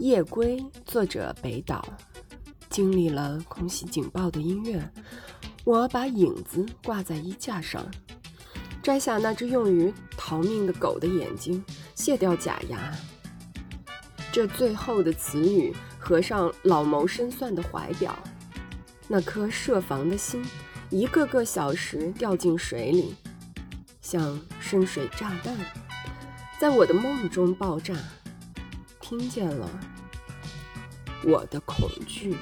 夜归，作者北岛。经历了空袭警报的音乐，我把影子挂在衣架上，摘下那只用于逃命的狗的眼睛，卸掉假牙。这最后的词语，合上老谋深算的怀表，那颗设防的心，一个个小时掉进水里，像深水炸弹，在我的梦中爆炸。听见了我的恐惧。